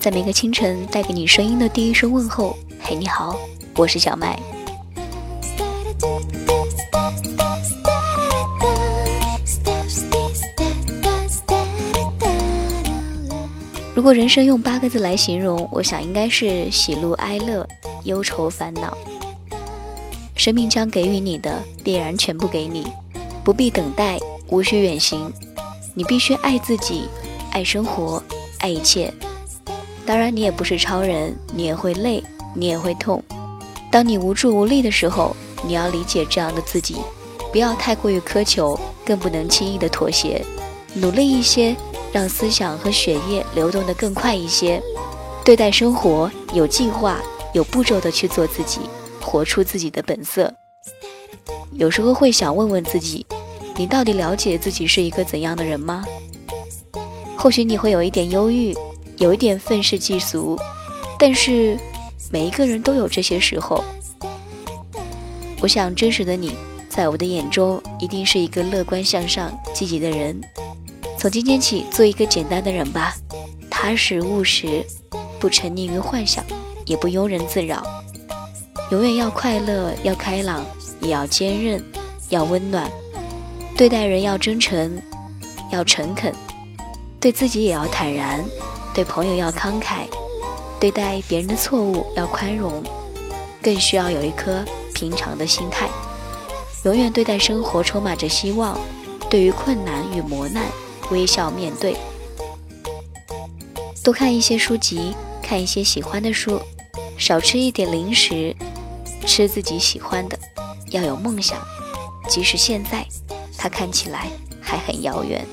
在每个清晨带给你声音的第一声问候，嘿，你好，我是小麦。如果人生用八个字来形容，我想应该是喜怒哀乐、忧愁烦恼。生命将给予你的，必然全部给你，不必等待，无需远行。你必须爱自己，爱生活，爱一切。当然，你也不是超人，你也会累，你也会痛。当你无助无力的时候，你要理解这样的自己，不要太过于苛求，更不能轻易的妥协，努力一些。让思想和血液流动得更快一些，对待生活有计划、有步骤的去做自己，活出自己的本色。有时候会想问问自己：你到底了解自己是一个怎样的人吗？或许你会有一点忧郁，有一点愤世嫉俗，但是每一个人都有这些时候。我想，真实的你，在我的眼中，一定是一个乐观向上、积极的人。从今天起，做一个简单的人吧，踏实务实，不沉溺于幻想，也不庸人自扰，永远要快乐，要开朗，也要坚韧，要温暖。对待人要真诚，要诚恳，对自己也要坦然，对朋友要慷慨，对待别人的错误要宽容，更需要有一颗平常的心态，永远对待生活充满着希望。对于困难与磨难。微笑面对，多看一些书籍，看一些喜欢的书，少吃一点零食，吃自己喜欢的。要有梦想，即使现在它看起来还很遥远。